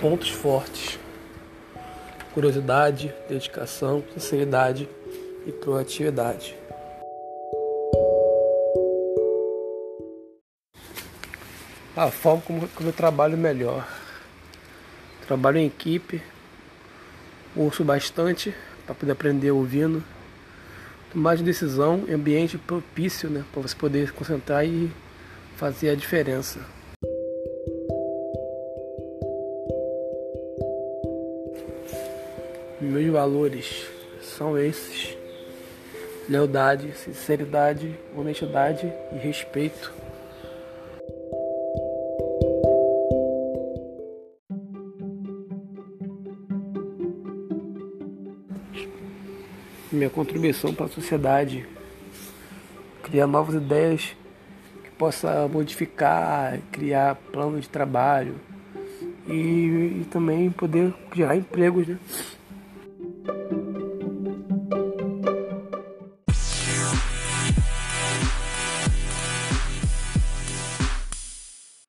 pontos fortes: curiosidade, dedicação, sinceridade e proatividade. A forma como, eu trabalho melhor. Trabalho em equipe, ouço bastante para poder aprender ouvindo. Tomar de decisão em ambiente propício né, para você poder se concentrar e fazer a diferença. Meus valores são esses: lealdade, sinceridade, honestidade e respeito. Minha contribuição para a sociedade, criar novas ideias que possa modificar, criar planos de trabalho e, e também poder gerar empregos, né?